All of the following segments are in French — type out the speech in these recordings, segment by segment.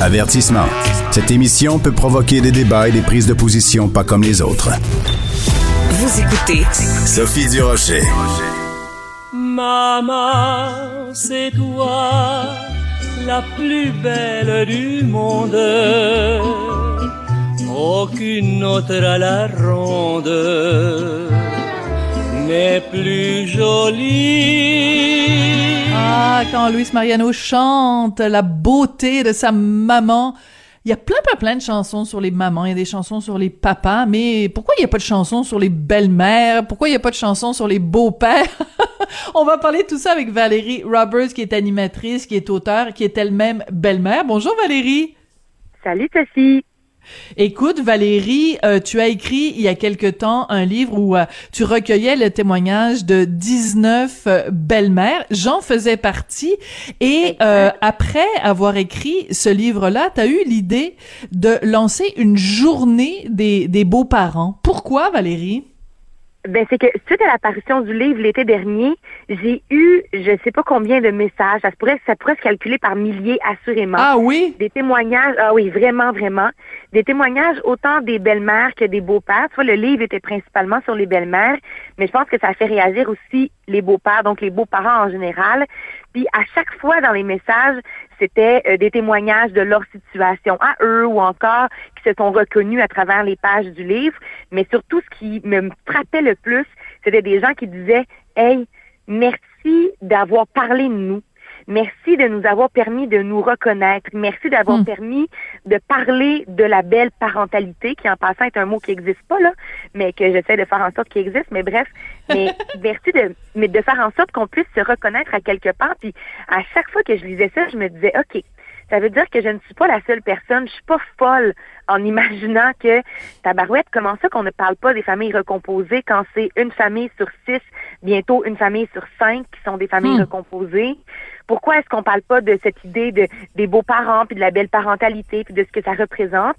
Avertissement. Cette émission peut provoquer des débats et des prises de position pas comme les autres. Vous écoutez Sophie Durocher. Maman, c'est toi la plus belle du monde. Aucune autre à la ronde n'est plus jolie. Ah, quand Luis Mariano chante la beauté de sa maman. Il y a plein, plein, plein de chansons sur les mamans, il y a des chansons sur les papas, mais pourquoi il n'y a pas de chansons sur les belles-mères? Pourquoi il n'y a pas de chansons sur les beaux-pères? On va parler de tout ça avec Valérie Roberts, qui est animatrice, qui est auteure, qui est elle-même belle-mère. Bonjour Valérie! Salut Sophie! Écoute, Valérie, euh, tu as écrit il y a quelque temps un livre où euh, tu recueillais le témoignage de 19 euh, belles-mères. J'en faisais partie. Et après avoir écrit ce livre-là, tu as eu l'idée de lancer une journée des, des beaux-parents. Pourquoi, Valérie? Ben, c'est que suite à l'apparition du livre l'été dernier, j'ai eu je sais pas combien de messages. Ça pourrait, ça pourrait se calculer par milliers, assurément. Ah oui? Des témoignages. Ah oui, vraiment, vraiment. Des témoignages autant des belles-mères que des beaux-pères. Tu vois, le livre était principalement sur les belles-mères, mais je pense que ça a fait réagir aussi les beaux-pères, donc les beaux-parents en général. Puis à chaque fois dans les messages, c'était euh, des témoignages de leur situation à eux ou encore se sont reconnus à travers les pages du livre. Mais surtout, ce qui me frappait le plus, c'était des gens qui disaient, hey, merci d'avoir parlé de nous. Merci de nous avoir permis de nous reconnaître. Merci d'avoir Hmm. permis de parler de la belle parentalité, qui en passant est un mot qui n'existe pas, là, mais que j'essaie de faire en sorte qu'il existe. Mais bref, mais merci de, mais de faire en sorte qu'on puisse se reconnaître à quelque part. Puis à chaque fois que je lisais ça, je me disais, OK, ça veut dire que je ne suis pas la seule personne. Je suis pas folle en imaginant que tabarouette, comment ça qu'on ne parle pas des familles recomposées quand c'est une famille sur six, bientôt une famille sur cinq qui sont des familles Hmm. recomposées? Pourquoi est-ce qu'on parle pas de cette idée de des beaux-parents puis de la belle parentalité puis de ce que ça représente?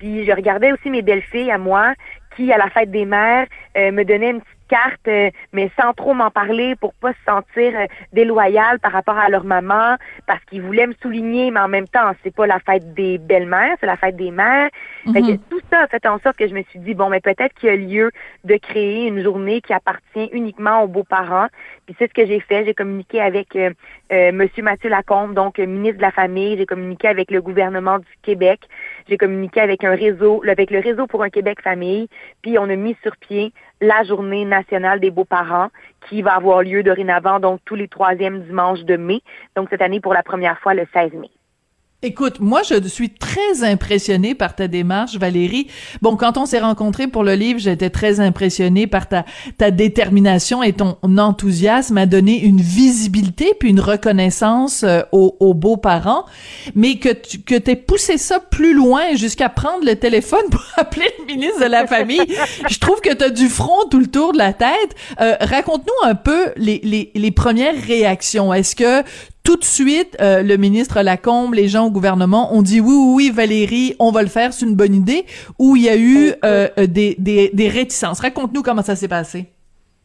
Puis je regardais aussi mes belles-filles à moi qui à la fête des mères euh, me donnaient une petite carte euh, mais sans trop m'en parler pour pas se sentir euh, déloyales par rapport à leur maman parce qu'ils voulaient me souligner mais en même temps c'est pas la fête des belles-mères, c'est la fête des mères. Fait que Mhm. tout ça a fait en sorte que je me suis dit bon mais peut-être qu'il y a lieu de créer une journée qui appartient uniquement aux beaux-parents. Puis c'est ce que j'ai fait, j'ai communiqué avec euh, euh, Monsieur Mathieu Lacombe, donc euh, ministre de la Famille. J'ai communiqué avec le gouvernement du Québec. J'ai communiqué avec un réseau, avec le réseau pour un Québec Famille. Puis on a mis sur pied la Journée nationale des beaux-parents qui va avoir lieu dorénavant, donc tous les troisièmes dimanches de mai. Donc cette année pour la première fois le 16 mai. Écoute, moi, je suis très impressionnée par ta démarche, Valérie. Bon, quand on s'est rencontrés pour le livre, j'étais très impressionnée par ta, ta détermination et ton enthousiasme à donner une visibilité puis une reconnaissance euh, aux, aux beaux-parents, mais que tu que t'aies poussé ça plus loin jusqu'à prendre le téléphone pour appeler le ministre de la Famille. Je trouve que t'as du front tout le tour de la tête. Euh, Raconte-nous un peu les, les, les premières réactions. Est-ce que tout de suite, euh, le ministre Lacombe, les gens au gouvernement ont dit oui, oui, oui, Valérie, on va le faire, c'est une bonne idée, ou il y a eu euh, euh, des, des, des réticences. Raconte-nous comment ça s'est passé.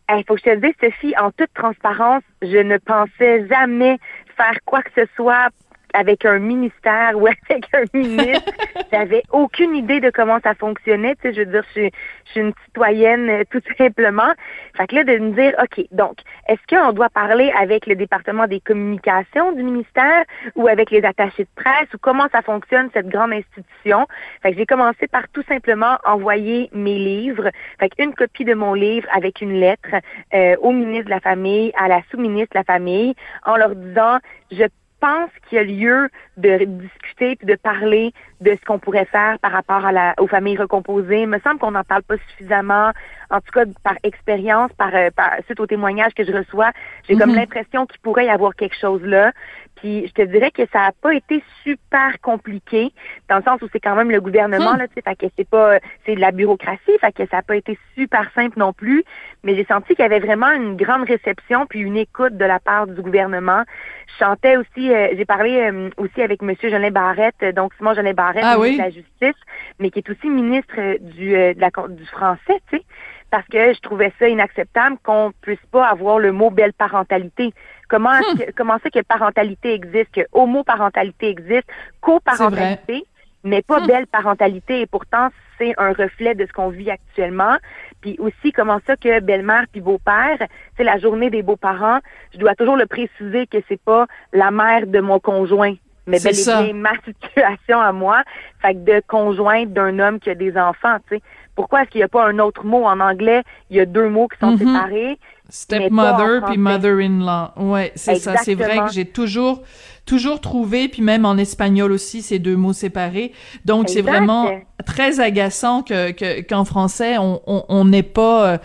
Il faut que je te dise, Sophie, en toute transparence, je ne pensais jamais faire quoi que ce soit avec un ministère ou avec un ministre. J'avais aucune idée de comment ça fonctionnait. Tu sais, je veux dire, je suis, je suis une citoyenne euh, tout simplement. Fait que là, de me dire, OK, donc, est-ce qu'on doit parler avec le département des communications du ministère ou avec les attachés de presse ou comment ça fonctionne, cette grande institution? Fait que j'ai commencé par tout simplement envoyer mes livres. Fait qu'une copie de mon livre avec une lettre euh, au ministre de la Famille, à la sous-ministre de la Famille, en leur disant, je pense qu'il y a lieu de discuter puis de parler de ce qu'on pourrait faire par rapport à la, aux familles recomposées. Il me semble qu'on n'en parle pas suffisamment. En tout cas, par expérience, par, euh, par suite aux témoignages que je reçois, j'ai comme Mhm. l'impression qu'il pourrait y avoir quelque chose là. Puis je te dirais que ça a pas été super compliqué, dans le sens où c'est quand même le gouvernement, Hmm. là, tu sais, fait que c'est pas, c'est de la bureaucratie, fait que ça a pas été super simple non plus. Mais j'ai senti qu'il y avait vraiment une grande réception puis une écoute de la part du gouvernement. Je chantais aussi, euh, j'ai parlé euh, aussi avec Monsieur Jolin Barrette, euh, donc Simon Jolin Barrette, Ah ministre oui? de la Justice, mais qui est aussi ministre euh, du, euh, de la, con- du français, tu sais, parce que je trouvais ça inacceptable qu'on puisse pas avoir le mot belle parentalité. Comment, est-ce que- comment c'est que parentalité existe, que homoparentalité existe, coparentalité, mais pas Hmm. belle parentalité. Et pourtant, c'est un reflet de ce qu'on vit actuellement. Puis aussi, comment ça que belle-mère puis beau-père, c'est la journée des beaux-parents, je dois toujours le préciser que c'est pas la mère de mon conjoint, mais bel et bien ma situation à moi. Fait que de conjointe d'un homme qui a des enfants, tu sais. Pourquoi est-ce qu'il n'y a pas un autre mot en anglais? Il y a deux mots qui sont Mhm. séparés. Stepmother puis mother-in-law. Ouais, c'est ça. C'est vrai que j'ai toujours, toujours trouvé, puis même en espagnol aussi, ces deux mots séparés. Donc, c'est vraiment très agaçant que, que qu'en français, on on on n'ait pas, euh,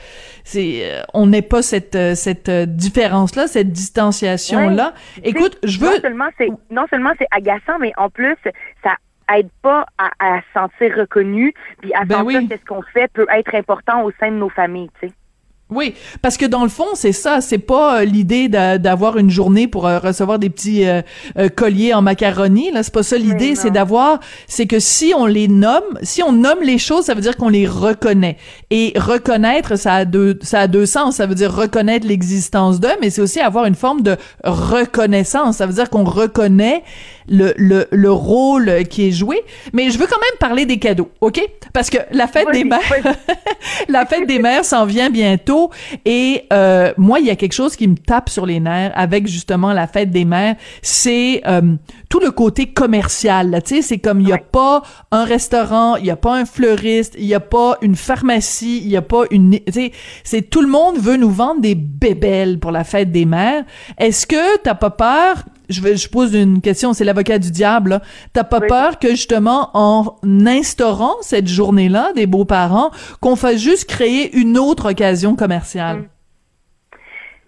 c'est, euh, on n'ait pas cette euh, cette euh, différence-là, cette distanciation-là. Écoute, je veux. Non seulement c'est non seulement c'est agaçant, mais en plus ça aide pas à, à se sentir reconnu, puis à Ben sentir oui. que ce qu'on fait peut être important au sein de nos familles, tu sais. Oui, parce que dans le fond, c'est ça, c'est pas euh, l'idée d'a- d'avoir une journée pour euh, recevoir des petits euh, colliers en macaroni, là, c'est pas ça l'idée, c'est d'avoir c'est que si on les nomme, si on nomme les choses, ça veut dire qu'on les reconnaît. Et reconnaître, ça a deux ça a deux sens, ça veut dire reconnaître l'existence d'eux, mais c'est aussi avoir une forme de reconnaissance, ça veut dire qu'on reconnaît le, le, le rôle qui est joué, mais je veux quand même parler des cadeaux, OK? Parce que la fête des mères la fête des mères s'en vient bientôt et euh, moi il y a quelque chose qui me tape sur les nerfs avec justement la fête des mères. C'est euh, tout le côté commercial tu sais. C'est comme il y a Ouais. pas un restaurant il y a pas un fleuriste il y a pas une pharmacie il y a pas une tu sais. C'est tout le monde veut nous vendre des bébelles pour la fête des mères. Est-ce que t'as pas peur je, vais, je pose une question, c'est l'avocat du diable. là. T'as pas Oui. peur que justement en instaurant cette journée-là des beaux-parents, qu'on fasse juste créer une autre occasion commerciale? Mm.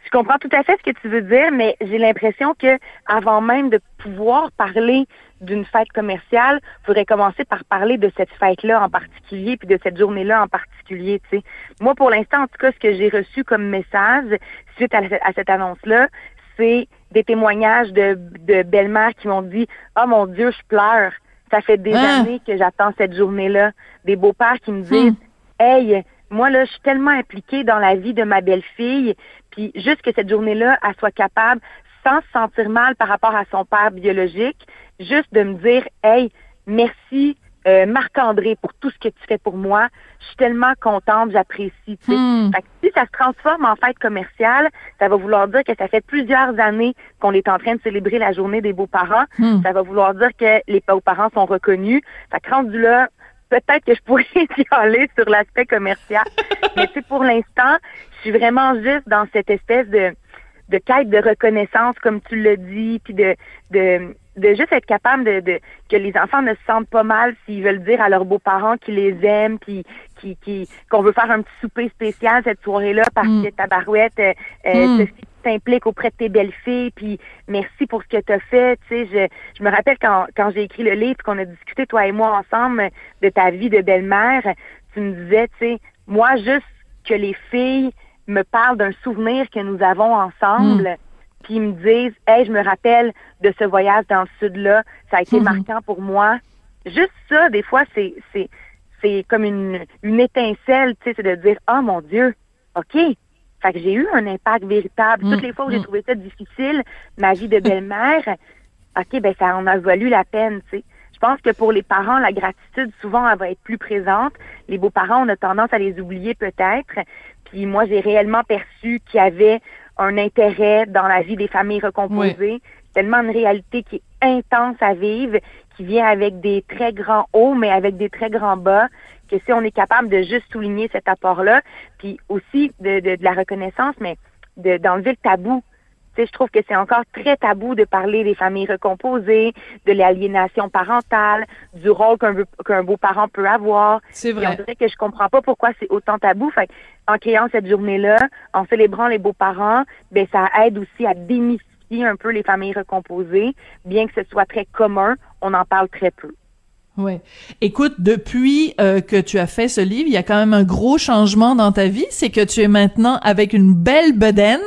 Je comprends tout à fait ce que tu veux dire, mais j'ai l'impression que avant même de pouvoir parler d'une fête commerciale, il faudrait commencer par parler de cette fête-là en particulier, puis de cette journée-là en particulier. Tu sais. Moi, pour l'instant, en tout cas, ce que j'ai reçu comme message suite à, à cette annonce-là, c'est des témoignages de, de belles-mères qui m'ont dit « Oh mon Dieu, je pleure. Ça fait des Hein? années que j'attends cette journée-là. » Des beaux-pères qui me Hmm. disent Hey, moi là, je suis tellement impliquée dans la vie de ma belle-fille, puis juste que cette journée-là, elle soit capable, sans se sentir mal par rapport à son père biologique, juste de me dire Hey, merci euh, Marc-André pour tout ce que tu fais pour moi. Je suis tellement contente, j'apprécie. tu sais. Hmm. Fait que si ça se transforme en fête commerciale, ça va vouloir dire que ça fait plusieurs années qu'on est en train de célébrer la journée des beaux-parents. Hmm. Ça va vouloir dire que les beaux-parents sont reconnus. Fait que rendu là, peut-être que je pourrais y aller sur l'aspect commercial. Mais tu sais, pour l'instant, je suis vraiment juste dans cette espèce de, de quête de reconnaissance, comme tu l'as dit, puis de, de, de juste être capable de, de que les enfants ne se sentent pas mal s'ils veulent dire à leurs beaux-parents qu'ils les aiment, puis qui, qui, qu'on veut faire un petit souper spécial cette soirée-là parce Mm. que ta barouette, euh, euh, Mm. Sophie, t'impliques auprès de tes belles-filles, puis merci pour ce que tu as fait. Tu sais, je, je me rappelle quand, quand j'ai écrit le livre, qu'on a discuté, toi et moi, ensemble, de ta vie de belle-mère, tu me disais, tu sais, moi, juste que les filles me parlent d'un souvenir que nous avons ensemble, puis ils me disent, hey, je me rappelle de ce voyage dans le sud-là, ça a été Mhm. marquant pour moi. Juste ça, des fois, c'est, c'est, c'est comme une, une étincelle, tu sais, c'est de dire, oh mon Dieu, OK. Fait que j'ai eu un impact véritable. Toutes les fois où j'ai mm. trouvé ça difficile, ma vie de belle-mère, OK, ben ça en a valu la peine, tu sais. Je pense que pour les parents, la gratitude, souvent, elle va être plus présente. Les beaux-parents, on a tendance à les oublier peut-être. Puis moi, j'ai réellement perçu qu'il y avait un intérêt dans la vie des familles recomposées. Tellement une réalité qui est intense à vivre, qui vient avec des très grands hauts, mais avec des très grands bas, que si on est capable de juste souligner cet apport-là, puis aussi de, de, de la reconnaissance, mais de- d'enlever le tabou. Je trouve que c'est encore très tabou de parler des familles recomposées, de l'aliénation parentale, du rôle qu'un qu'un beau-parent peut avoir. C'est Puis on vrai. dirait que je comprends pas pourquoi c'est autant tabou. Fait en créant cette journée-là, en célébrant les beaux-parents, ben ça aide aussi à démystifier démystifie un peu les familles recomposées, bien que ce soit très commun, on en parle très peu. Ouais. Écoute, depuis euh, que tu as fait ce livre, il y a quand même un gros changement dans ta vie, c'est que tu es maintenant avec une belle bedaine.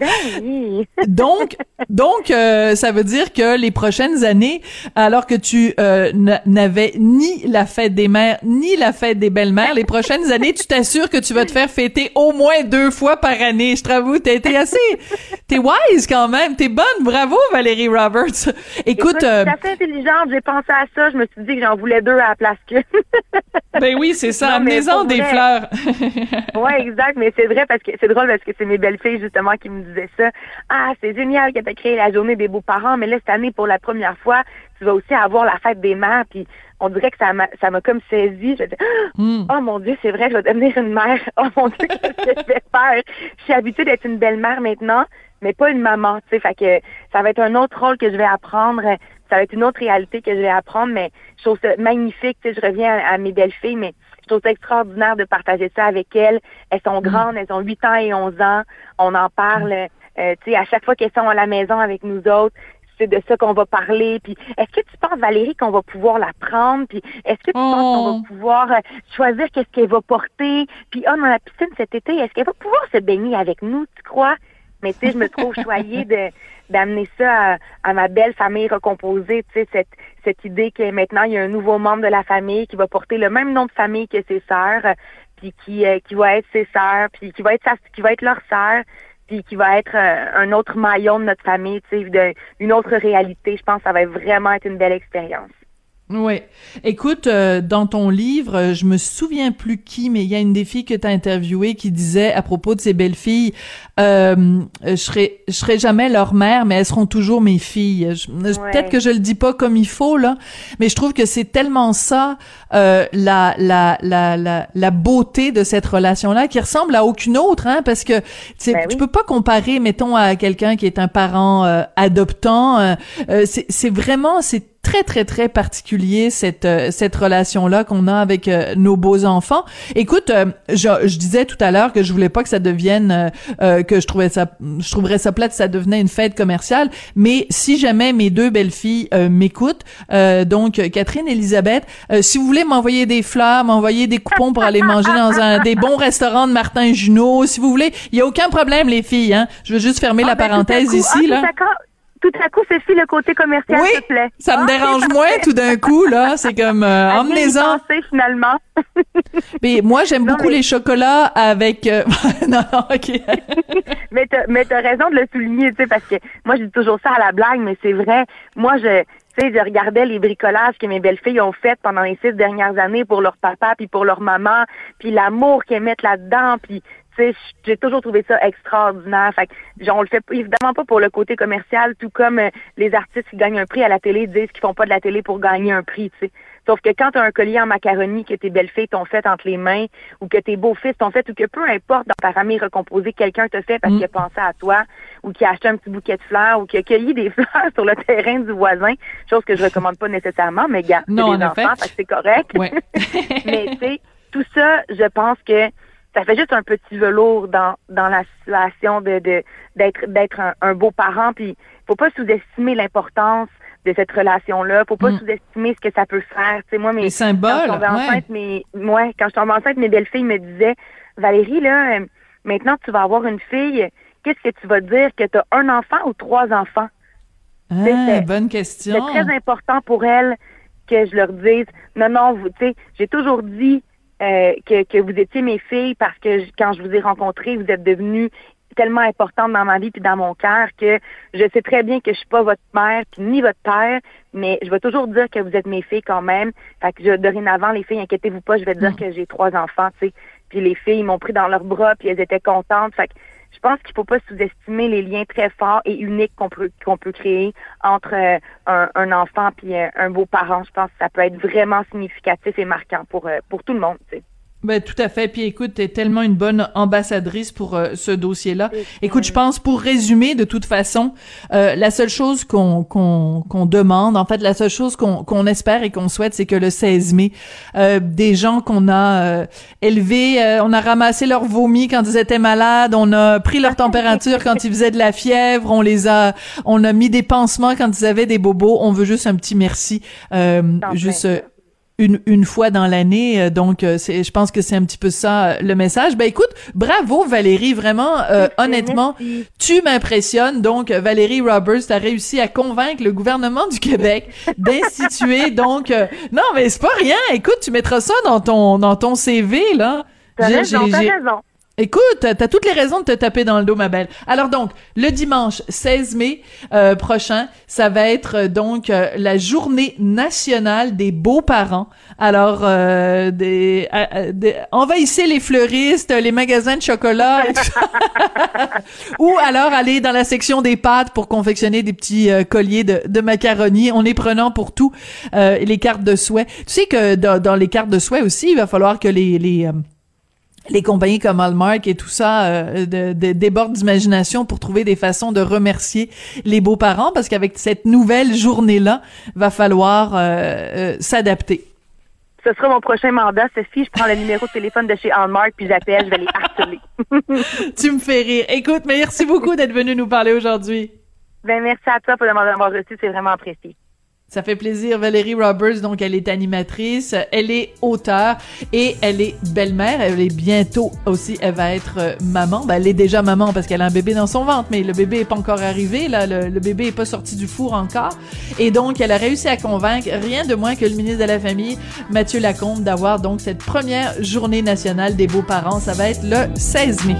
Ben donc, donc, euh, ça veut dire que les prochaines années, alors que tu euh, n'avais ni la fête des mères ni la fête des belles-mères, les prochaines années, tu t'assures que tu vas te faire fêter au moins deux fois par année. Je t'avoue, t'as été assez, t'es wise quand même, t'es bonne, bravo Valérie Roberts. Écoute, Écoute, euh, je suis assez intelligente, j'ai pensé à ça, je me suis dit que j'en voulais deux à la place que. ben oui, c'est ça, amenez-en des vrai. fleurs. ouais, exact, mais c'est vrai parce que c'est drôle parce que c'est mes belles-filles justement qui me disaient ça. Ah, c'est génial que tu as créé la journée des beaux-parents, mais là, cette année, pour la première fois, tu vas aussi avoir la fête des mères, puis on dirait que ça m'a ça m'a comme saisi. Je dis, Hmm. oh mon Dieu, c'est vrai, je vais devenir une mère. Oh mon Dieu, qu'est-ce que je vais faire? Je suis habituée d'être une belle-mère maintenant, mais pas une maman, tu sais. Fait que ça va être un autre rôle que je vais apprendre. Ça va être une autre réalité que je vais apprendre, mais je trouve ça magnifique. Tu sais, je reviens à, à mes belles-filles, mais je trouve ça extraordinaire de partager ça avec elles. Elles sont grandes, elles ont 8 ans et 11 ans. On en parle, euh, tu sais, à chaque fois qu'elles sont à la maison avec nous autres c'est de ça qu'on va parler. Puis, est-ce que tu penses, Valérie, qu'on va pouvoir la prendre? Puis, est-ce que tu penses qu'on Oh. va pouvoir euh, choisir qu'est-ce qu'elle va porter? Puis, oh, dans la piscine cet été, est-ce qu'elle va pouvoir se baigner avec nous, tu crois? Mais tu sais, je me trouve choyée de d'amener ça à, ma belle famille recomposée, tu sais, cette, cette idée que maintenant, il y a un nouveau membre de la famille qui va porter le même nom de famille que ses sœurs, puis qui, euh, qui va être ses sœurs, puis qui va être qui va être leur sœur, puis qui va être euh, un autre maillon de notre famille, tu sais, de- une autre réalité. Je pense que ça va vraiment être une belle expérience. Oui. Écoute, euh, dans ton livre, euh, je me souviens plus qui, mais il y a une des filles que tu as interviewées qui disait à propos de ses belles-filles, euh, je serai je serai jamais leur mère, mais elles seront toujours mes filles. Ouais. Peut-être que je le dis pas comme il faut là, mais je trouve que c'est tellement ça euh, la, la la la la beauté de cette relation-là qui ressemble à aucune autre, hein, parce que tu sais, Ben tu oui. peux pas comparer, mettons, à quelqu'un qui est un parent euh, adoptant. euh, euh, c'est c'est vraiment c'est très très très particulier cette euh, cette relation là qu'on a avec euh, nos beaux enfants. Écoute, euh, je, je disais tout à l'heure que je voulais pas que ça devienne que je trouvais ça je trouverais ça plate si ça devenait une fête commerciale, mais si jamais mes deux belles filles euh, m'écoutent, euh, donc Catherine et Elisabeth, euh, si vous voulez m'envoyer des fleurs, m'envoyer des coupons pour aller manger dans un des bons restaurants de Martin Junot, si vous voulez, il y a aucun problème les filles hein. Je veux juste fermer la Ah, ben, tout à parenthèse coup- ici ah, là. Tout à, coup- coup, Cécile, le côté commercial, Oui, te plaît. Ça me Ah, dérange c'est moins tout d'un coup, là. C'est comme, euh, emmenez-en. finalement. Mais moi, j'aime beaucoup mais- les chocolats avec... euh, non, non, OK. mais t'as, mais raison de le souligner, tu sais, parce que moi, je dis toujours ça à la blague, mais c'est vrai. Moi, je, tu sais, je regardais les bricolages que mes belles-filles ont fait pendant les six dernières années pour leur papa puis pour leur maman, puis l'amour qu'elles mettent là-dedans, puis j'ai toujours trouvé ça extraordinaire. Fait que, genre, on le fait évidemment pas pour le côté commercial, tout comme euh, les artistes qui gagnent un prix à la télé disent qu'ils font pas de la télé pour gagner un prix, tu sais. Sauf que quand tu as un collier en macaroni que tes belles-filles t'ont fait entre les mains, ou que tes beaux-fils t'ont fait, ou que peu importe dans ta famille recomposée, quelqu'un t'a fait parce Mm. qu'il a pensé à toi, ou qu'il a acheté un petit bouquet de fleurs, ou qu'il a cueilli des fleurs sur le terrain du voisin, chose que je recommande pas nécessairement, mais gars, c'est des en enfants, fait que c'est correct. Ouais. mais tu sais, tout ça, je pense que ça fait juste un petit velours dans, dans la situation de de- d'être d'être un, un beau parent. Puis faut pas sous-estimer l'importance de cette relation-là. Faut pas Mm. sous-estimer ce que ça peut faire. Tu sais, moi, mes, Les quand je tombais ouais. enceinte, mes, ouais, quand je tombais enceinte, mes belles-filles me disaient, Valérie, là, euh, maintenant tu vas avoir une fille, qu'est-ce que tu vas dire? Que tu as un enfant ou trois enfants? Ah, c'est- bonne C'est question. très important pour elles que je leur dise non, non, vous, tu sais, j'ai toujours dit euh, que, que vous étiez mes filles parce que je- quand je vous ai rencontrées, vous êtes devenues tellement importantes dans ma vie puis dans mon cœur que je sais très bien que je suis pas votre mère puis ni votre père, mais je vais toujours dire que vous êtes mes filles quand même. Fait que je, dorénavant, les filles, inquiétez-vous pas, je vais dire Mm. que j'ai trois enfants, tu sais. Puis les filles m'ont pris dans leurs bras puis elles étaient contentes. Fait que je pense qu'il faut pas sous-estimer les liens très forts et uniques qu'on peut qu'on peut créer entre euh, un, enfant puis euh, un beau parent. Je pense que ça peut être vraiment significatif et marquant pour euh, pour tout le monde. Ben tout à fait. Puis écoute, t'es tellement une bonne ambassadrice pour euh, ce dossier-là. Écoute, je pense pour résumer, de toute façon, euh, la seule chose qu'on qu'on qu'on demande, en fait, la seule chose qu'on qu'on espère et qu'on souhaite, c'est que le 16 mai, euh, des gens qu'on a élevés, on a ramassé leur vomi quand ils étaient malades, on a pris leur température quand ils faisaient de la fièvre, on les a, on a mis des pansements quand ils avaient des bobos. On veut juste un petit merci, juste une, une fois dans l'année. Euh, donc, euh, c'est, je pense que c'est un petit peu ça euh, le message. Ben écoute, bravo Valérie, vraiment, honnêtement, tu m'impressionnes. Donc, Valérie Roberts, a réussi à convaincre le gouvernement du Québec d'instituer. donc, non, mais c'est pas rien. Écoute, tu mettras ça dans ton dans ton CV là. T'as raison, t'as raison. Écoute, t'as toutes les raisons de te taper dans le dos, ma belle. Alors donc, le dimanche 16 mai euh, prochain, ça va être euh, donc euh, la journée nationale des beaux-parents. Alors, des, envahissez les fleuristes, les magasins de chocolat, ou alors aller dans la section des pâtes pour confectionner des petits colliers de, de macaroni. On est prenant pour tout, les cartes de souhait. Tu sais que dans, les cartes de souhait aussi, il va falloir que les les compagnies comme Hallmark et tout ça euh, de, débordent d'imagination pour trouver des façons de remercier les beaux-parents parce qu'avec cette nouvelle journée-là, va falloir euh, euh, s'adapter. Ce sera mon prochain mandat, Sophie. Je prends le numéro de téléphone de chez Hallmark puis j'appelle, je vais les harceler. tu me fais rire. Écoute, merci beaucoup d'être venu nous parler aujourd'hui. Ben merci à toi pour m'avoir reçu, c'est vraiment apprécié. Ça fait plaisir. Valérie Roberts, donc elle est animatrice, elle est auteure et elle est belle-mère. Elle est bientôt aussi, elle va être euh, maman. Ben, elle est déjà maman parce qu'elle a un bébé dans son ventre, mais le bébé est pas encore arrivé. Là, le, bébé est pas sorti du four encore. Et donc, elle a réussi à convaincre rien de moins que le ministre de la Famille, Mathieu Lacombe, d'avoir donc cette première journée nationale des beaux-parents. Ça va être le 16 mai.